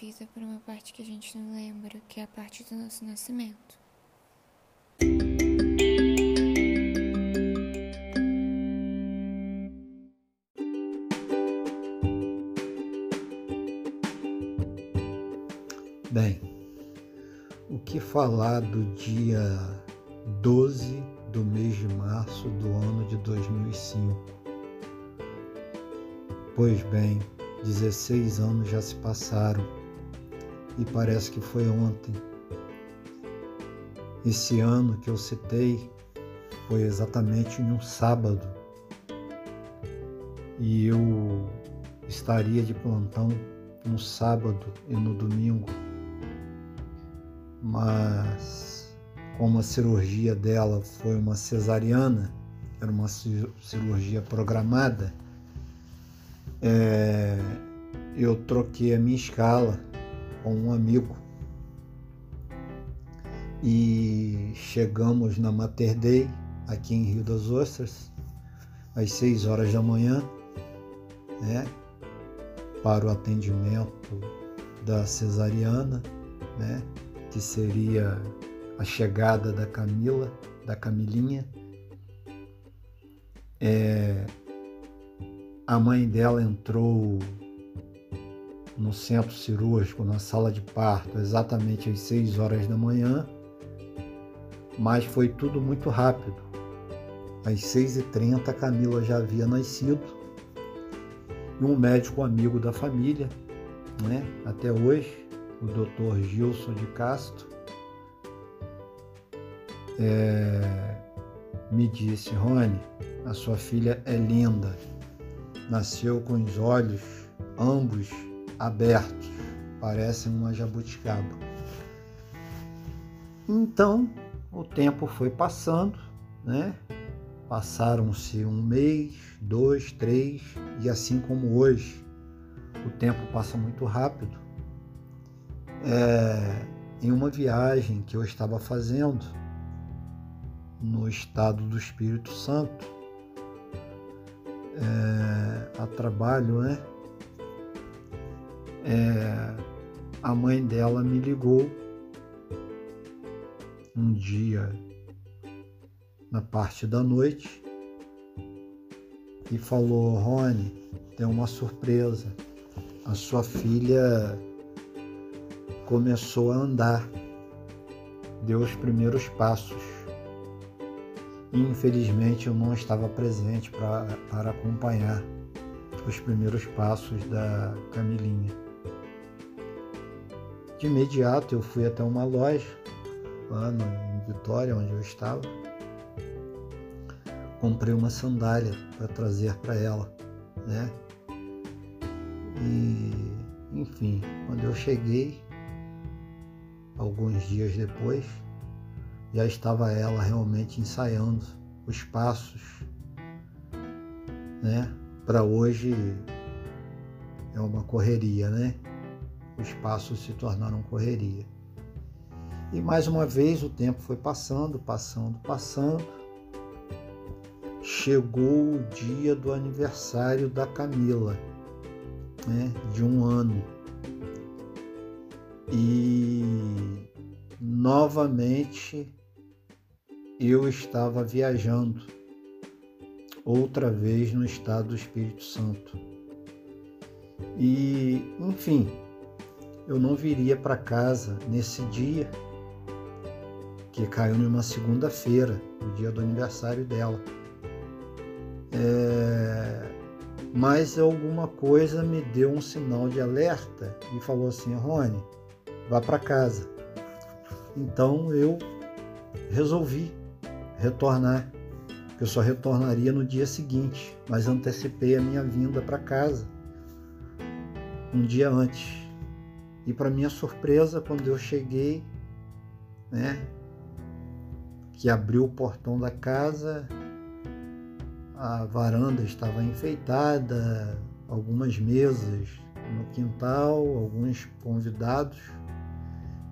divisa por uma parte que a gente não lembra, que é a parte do nosso nascimento. Bem, o que falar do dia 12 do mês de março do ano de 2005? Pois bem, 16 anos já se passaram e parece que foi ontem. Esse ano que eu citei foi exatamente em um sábado. E eu estaria de plantão no sábado e no domingo. Mas como a cirurgia dela foi uma cesariana, era uma cirurgia programada, é, eu troquei a minha escala com um amigo e chegamos na Mater Dei, aqui em Rio das Ostras, às 6 horas da manhã, né, para o atendimento da cesariana, né, que seria a chegada da Camila, da Camilinha. É, a mãe dela entrou no centro cirúrgico, na sala de parto, exatamente às 6 horas da manhã, mas foi tudo muito rápido. Às 6h30 a Camila já havia nascido e um médico amigo da família, né, até hoje, o Dr. Gilson de Castro, é, me disse, Rony, a sua filha é linda, nasceu com os olhos ambos abertos, parece uma jabuticaba. Então, o tempo foi passando, né? Passaram-se um mês, dois, três, e assim como hoje, o tempo passa muito rápido é, em uma viagem que eu estava fazendo no estado do Espírito Santo, é, a trabalho, né? É, a mãe dela me ligou um dia na parte da noite e falou: Rony, tem uma surpresa. A sua filha começou a andar, deu os primeiros passos. Infelizmente eu não estava presente para acompanhar os primeiros passos da Camilinha. De imediato eu fui até uma loja lá no, em Vitória, onde eu estava. Comprei uma sandália para trazer para ela, né? E, enfim, quando eu cheguei, alguns dias depois, já estava ela realmente ensaiando os passos, né? Para hoje é uma correria, né? Os passos se tornaram correria. E mais uma vez o tempo foi passando, passando, passando. Chegou o dia do aniversário da Camila, né? De um ano e novamente eu estava viajando, outra vez no estado do Espírito Santo. E, enfim, eu não viria para casa nesse dia, que caiu numa segunda-feira, o dia do aniversário dela. É... Mas alguma coisa me deu um sinal de alerta e falou assim, Rony, vá para casa. Então eu resolvi retornar. Eu só retornaria no dia seguinte, mas antecipei a minha vinda para casa um dia antes. E para minha surpresa, quando eu cheguei, né, que abriu o portão da casa, a varanda estava enfeitada, algumas mesas no quintal, alguns convidados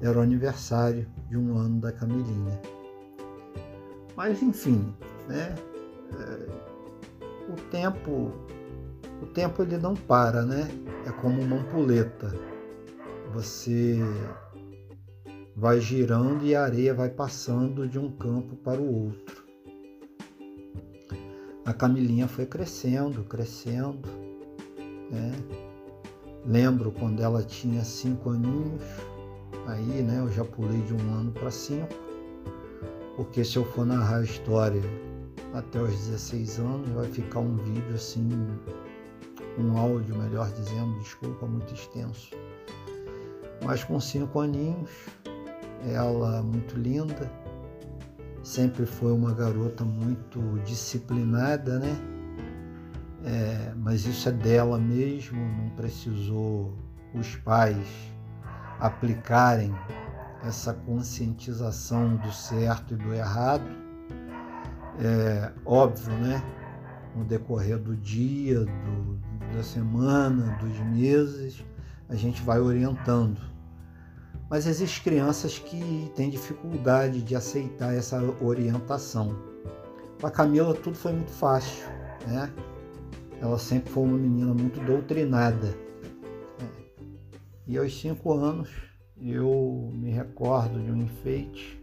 era o aniversário de um ano da Camilinha. Mas enfim, né? É, o tempo, o tempo ele não para, né? É como uma ampulheta. Você vai girando e a areia vai passando de um campo para o outro. A Camilinha foi crescendo, crescendo, né? Lembro quando ela tinha cinco aninhos, aí, né, eu já pulei de um ano para cinco, porque se eu for narrar a história até os 16 anos, vai ficar um vídeo assim, um áudio, melhor dizendo, desculpa, muito extenso. Mas com cinco aninhos, ela muito linda, sempre foi uma garota muito disciplinada, né? É, mas isso é dela mesmo, não precisou os pais aplicarem essa conscientização do certo e do errado. É óbvio, né? No decorrer do dia, do, da semana, dos meses, a gente vai orientando. Mas existem crianças que têm dificuldade de aceitar essa orientação. Para Camila tudo foi muito fácil, né? Ela sempre foi uma menina muito doutrinada. E aos cinco anos eu me recordo de um enfeite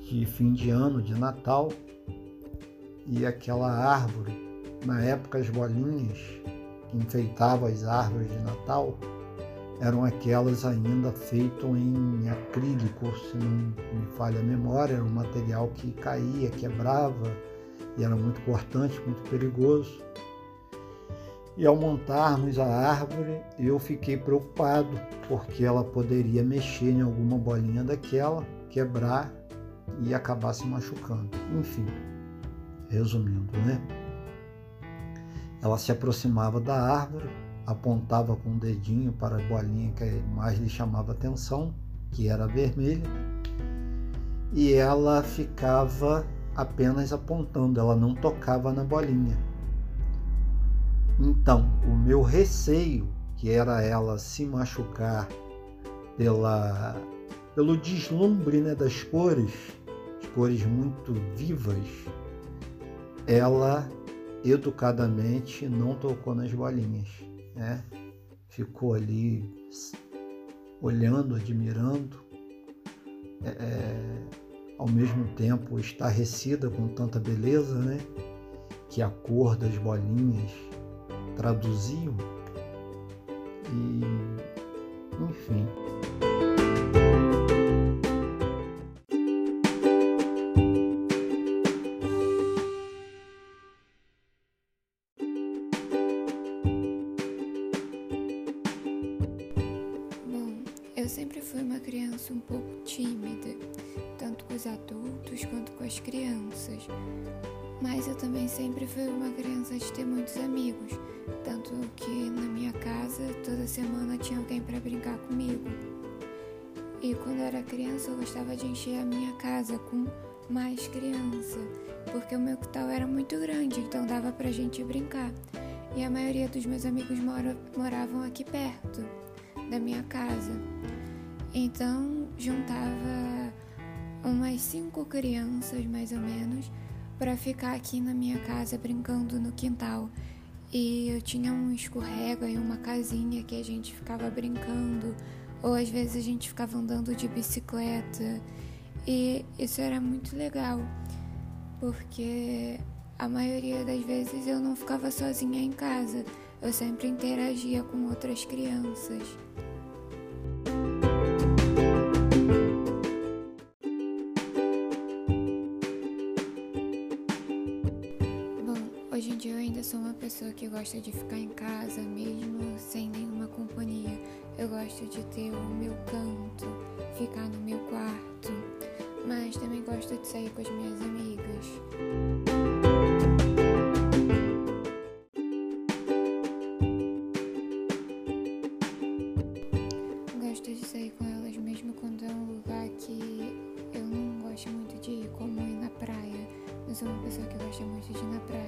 de fim de ano, de Natal, e aquela árvore, na época as bolinhas que enfeitavam as árvores de Natal, eram aquelas ainda feitas em acrílico, se não me falha a memória, era um material que caía, quebrava e era muito cortante, muito perigoso. E ao montarmos a árvore, eu fiquei preocupado, porque ela poderia mexer em alguma bolinha daquela, quebrar e acabar se machucando. Enfim, resumindo, né? Ela se aproximava da árvore, apontava com o dedinho para a bolinha que mais lhe chamava atenção, que era vermelha, e ela ficava apenas apontando, ela não tocava na bolinha. Então, o meu receio, que era ela se machucar pela, pelo deslumbre né, das cores, de cores muito vivas, ela educadamente não tocou nas bolinhas né? Ficou ali olhando, admirando, é, é, ao mesmo tempo estarrecida com tanta beleza, né? Que a cor das bolinhas traduziam. E, enfim. Fui uma criança um pouco tímida, tanto com os adultos quanto com as crianças. Mas eu também sempre fui uma criança de ter muitos amigos, tanto que na minha casa toda semana tinha alguém para brincar comigo. E quando eu era criança eu gostava de encher a minha casa com mais criança, porque o meu quintal era muito grande, então dava pra gente brincar. E a maioria dos meus amigos mora, moravam aqui perto da minha casa. Então juntava umas cinco crianças mais ou menos para ficar aqui na minha casa brincando no quintal. E eu tinha um escorrega e uma casinha que a gente ficava brincando, ou às vezes a gente ficava andando de bicicleta. E isso era muito legal, porque a maioria das vezes eu não ficava sozinha em casa, eu sempre interagia com outras crianças. Hoje eu ainda sou uma pessoa que gosta de ficar em casa mesmo sem nenhuma companhia. Eu gosto de ter o meu canto, ficar no meu quarto, mas também gosto de sair com as minhas amigas. Gosto de sair com elas mesmo quando é um lugar que eu não gosto muito de ir, como ir na praia. Eu sou uma pessoa que gosta muito de ir na praia